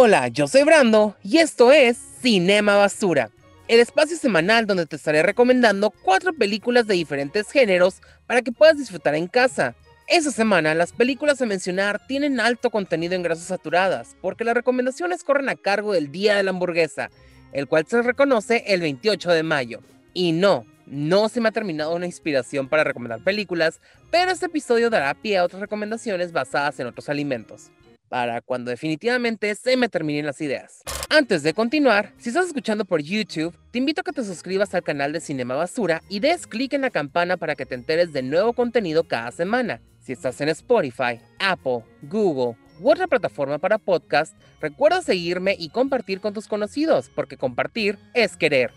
Hola, yo soy Brando y esto es Cinema Basura, el espacio semanal donde te estaré recomendando cuatro películas de diferentes géneros para que puedas disfrutar en casa. Esta semana las películas a mencionar tienen alto contenido en grasas saturadas, porque las recomendaciones corren a cargo del Día de la Hamburguesa, el cual se reconoce el 28 de mayo. Y no, no se me ha terminado una inspiración para recomendar películas, pero este episodio dará pie a otras recomendaciones basadas en otros alimentos para cuando definitivamente se me terminen las ideas. Antes de continuar, si estás escuchando por YouTube, te invito a que te suscribas al canal de Cinema Basura y des clic en la campana para que te enteres de nuevo contenido cada semana. Si estás en Spotify, Apple, Google u otra plataforma para podcast, recuerda seguirme y compartir con tus conocidos, porque compartir es querer.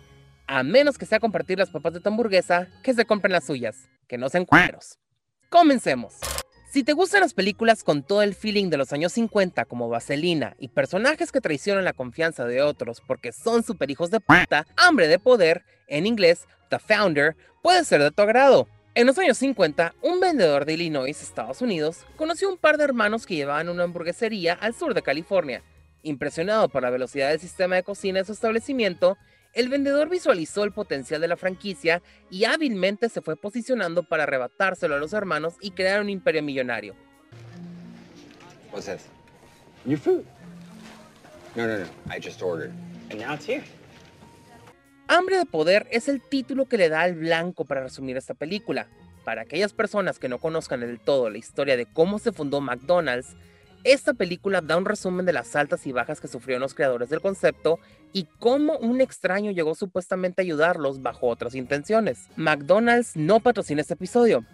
A menos que sea compartir las papas de tu hamburguesa, que se compren las suyas, que no sean cueros. Comencemos. Si te gustan las películas con todo el feeling de los años 50 como Vaselina y personajes que traicionan la confianza de otros porque son super hijos de puta, Hambre de Poder, en inglés The Founder, puede ser de tu agrado. En los años 50, un vendedor de Illinois, Estados Unidos, conoció un par de hermanos que llevaban una hamburguesería al sur de California. Impresionado por la velocidad del sistema de cocina de su establecimiento, el vendedor visualizó el potencial de la franquicia y hábilmente se fue posicionando para arrebatárselo a los hermanos y crear un imperio millonario. What's this? Your food. No, no, no. I just ordered. And now it's here. Hambre de Poder es el título que le da al blanco para resumir esta película. Para aquellas personas que no conozcan del todo la historia de cómo se fundó McDonald's, esta película da un resumen de las altas y bajas que sufrieron los creadores del concepto y cómo un extraño llegó supuestamente a ayudarlos bajo otras intenciones. McDonald's no patrocina este episodio,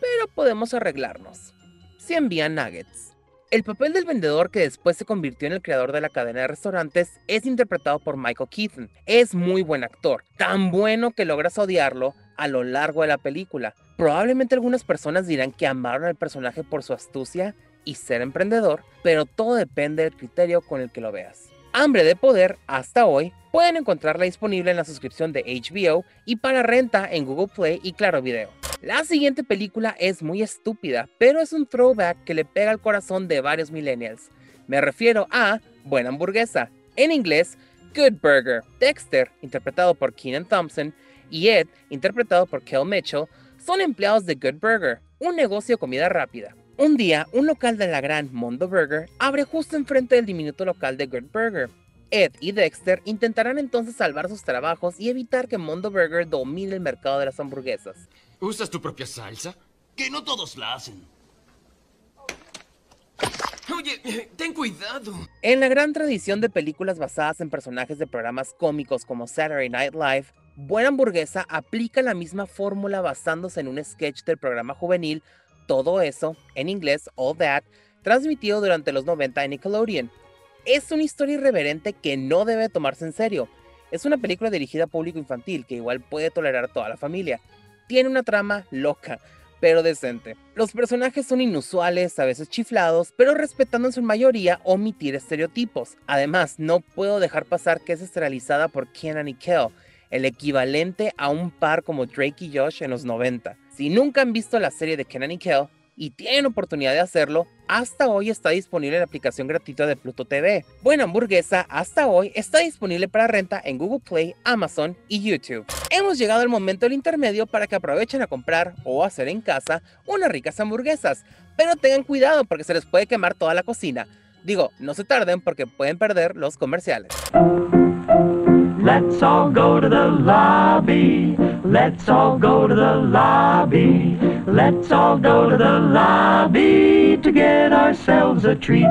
pero podemos arreglarnos. Si envían nuggets. El papel del vendedor que después se convirtió en el creador de la cadena de restaurantes es interpretado por Michael Keaton. Es muy buen actor, tan bueno que logras odiarlo a lo largo de la película. Probablemente algunas personas dirán que amaron al personaje por su astucia y ser emprendedor, pero todo depende del criterio con el que lo veas. Hambre de Poder, hasta hoy, pueden encontrarla disponible en la suscripción de HBO y para renta en Google Play y Claro Video. La siguiente película es muy estúpida, pero es un throwback que le pega al corazón de varios millennials. Me refiero a Buena Hamburguesa, en inglés Good Burger. Dexter, interpretado por Keenan Thompson, y Ed, interpretado por Kel Mitchell, son empleados de Good Burger, un negocio de comida rápida. Un día, un local de la gran Mondo Burger abre justo enfrente del diminuto local de Good Burger. Ed y Dexter intentarán entonces salvar sus trabajos y evitar que Mondo Burger domine el mercado de las hamburguesas. ¿Usas tu propia salsa? Que no todos la hacen. Oye, ten cuidado. En la gran tradición de películas basadas en personajes de programas cómicos como Saturday Night Live, Buena Hamburguesa aplica la misma fórmula basándose en un sketch del programa juvenil todo eso, en inglés All That, transmitido durante los 90 en Nickelodeon. Es una historia irreverente que no debe tomarse en serio. Es una película dirigida a público infantil que igual puede tolerar toda la familia. Tiene una trama loca, pero decente. Los personajes son inusuales, a veces chiflados, pero respetando en su mayoría omitir estereotipos. Además, no puedo dejar pasar que es esterilizada por Kenan y Kel, el equivalente a un par como Drake y Josh en los 90. Si nunca han visto la serie de Kenan y Kel y tienen oportunidad de hacerlo, hasta hoy está disponible la aplicación gratuita de Pluto TV. Buena Hamburguesa hasta hoy está disponible para renta en Google Play, Amazon y YouTube. Hemos llegado al momento del intermedio para que aprovechen a comprar o hacer en casa unas ricas hamburguesas, pero tengan cuidado porque se les puede quemar toda la cocina. Digo, no se tarden porque pueden perder los comerciales. Let's all go to the lobby. Let's all go to the lobby. Let's all go to the lobby to get ourselves a treat.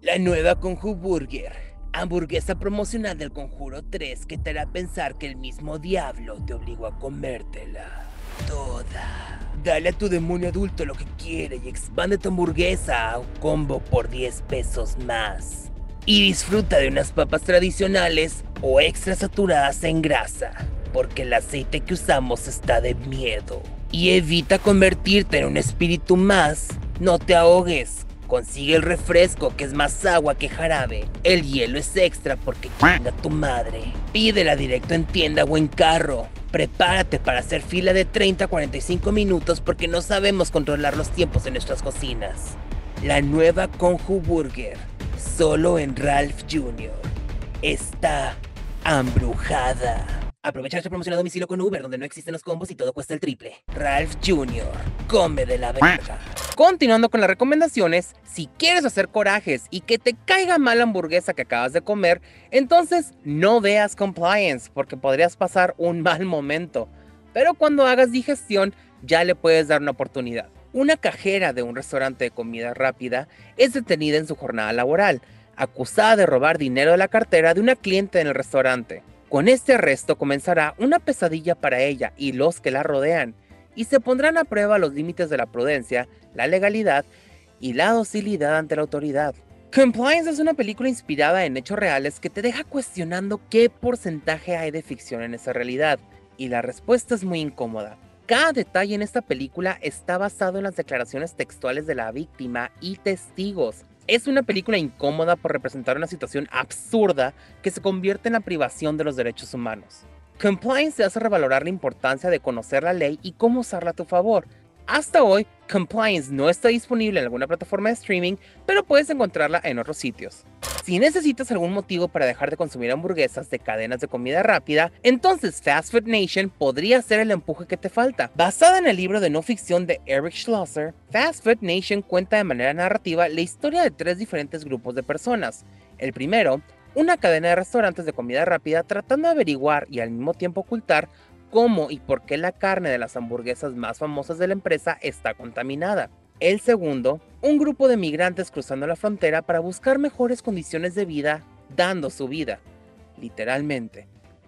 La nueva Conju Burger. Hamburguesa promocional del Conjuro 3 que te hará pensar que el mismo diablo te obligó a comértela toda. Dale a tu demonio adulto lo que quiere y expande tu hamburguesa a un combo por 10 pesos más y disfruta de unas papas tradicionales o extra saturadas en grasa, porque el aceite que usamos está de miedo. Y evita convertirte en un espíritu más, no te ahogues. Consigue el refresco que es más agua que jarabe. El hielo es extra porque chinga tu madre. Pídela directo en tienda o en carro. Prepárate para hacer fila de 30 a 45 minutos porque no sabemos controlar los tiempos en nuestras cocinas. La nueva Conju Burger solo en Ralph Jr. Está ambrujada. Aprovecha esta promoción a domicilio con Uber, donde no existen los combos y todo cuesta el triple. Ralph Jr. Come de la verga. Continuando con las recomendaciones, si quieres hacer corajes y que te caiga mal la hamburguesa que acabas de comer, entonces no veas Compliance, porque podrías pasar un mal momento. Pero cuando hagas digestión, ya le puedes dar una oportunidad. Una cajera de un restaurante de comida rápida es detenida en su jornada laboral, acusada de robar dinero de la cartera de una cliente en el restaurante. Con este arresto comenzará una pesadilla para ella y los que la rodean, y se pondrán a prueba los límites de la prudencia, la legalidad y la docilidad ante la autoridad. Compliance es una película inspirada en hechos reales que te deja cuestionando qué porcentaje hay de ficción en esa realidad, y la respuesta es muy incómoda. Cada detalle en esta película está basado en las declaraciones textuales de la víctima y testigos. Es una película incómoda por representar una situación absurda que se convierte en la privación de los derechos humanos. Compliance te hace revalorar la importancia de conocer la ley y cómo usarla a tu favor, hasta hoy, Compliance no está disponible en alguna plataforma de streaming, pero puedes encontrarla en otros sitios. Si necesitas algún motivo para dejar de consumir hamburguesas de cadenas de comida rápida, entonces Fast Food Nation podría ser el empuje que te falta. Basada en el libro de no ficción de Eric Schlosser, Fast Food Nation cuenta de manera narrativa la historia de tres diferentes grupos de personas. El primero, una cadena de restaurantes de comida rápida tratando de averiguar y al mismo tiempo ocultar cómo y por qué la carne de las hamburguesas más famosas de la empresa está contaminada. El segundo, un grupo de migrantes cruzando la frontera para buscar mejores condiciones de vida, dando su vida, literalmente,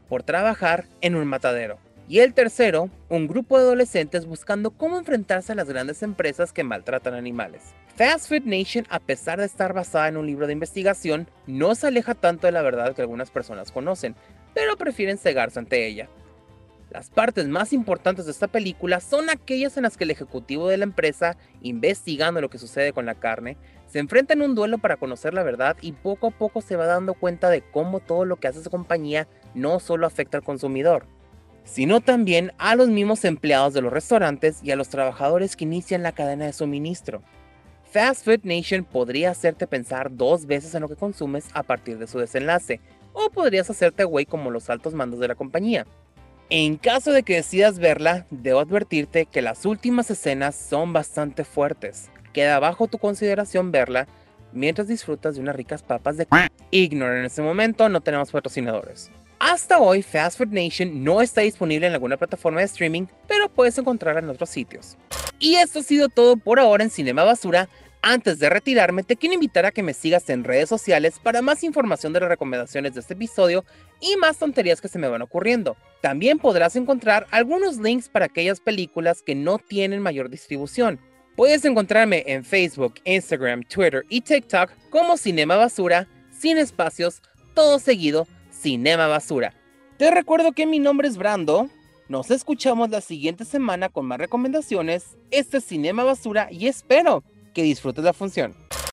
por trabajar en un matadero. Y el tercero, un grupo de adolescentes buscando cómo enfrentarse a las grandes empresas que maltratan animales. Fast Food Nation, a pesar de estar basada en un libro de investigación, no se aleja tanto de la verdad que algunas personas conocen, pero prefieren cegarse ante ella. Las partes más importantes de esta película son aquellas en las que el ejecutivo de la empresa, investigando lo que sucede con la carne, se enfrenta en un duelo para conocer la verdad y poco a poco se va dando cuenta de cómo todo lo que hace su compañía no solo afecta al consumidor, sino también a los mismos empleados de los restaurantes y a los trabajadores que inician la cadena de suministro. Fast Food Nation podría hacerte pensar dos veces en lo que consumes a partir de su desenlace, o podrías hacerte güey como los altos mandos de la compañía. En caso de que decidas verla, debo advertirte que las últimas escenas son bastante fuertes. Queda bajo tu consideración verla mientras disfrutas de unas ricas papas de Ignore en este momento, no tenemos patrocinadores. Hasta hoy, Fast Food Nation no está disponible en alguna plataforma de streaming, pero puedes encontrarla en otros sitios. Y esto ha sido todo por ahora en Cinema Basura. Antes de retirarme, te quiero invitar a que me sigas en redes sociales para más información de las recomendaciones de este episodio y más tonterías que se me van ocurriendo. También podrás encontrar algunos links para aquellas películas que no tienen mayor distribución. Puedes encontrarme en Facebook, Instagram, Twitter y TikTok como Cinema Basura, sin espacios, todo seguido, Cinema Basura. Te recuerdo que mi nombre es Brando. Nos escuchamos la siguiente semana con más recomendaciones. Este es Cinema Basura y espero que disfrutes la función.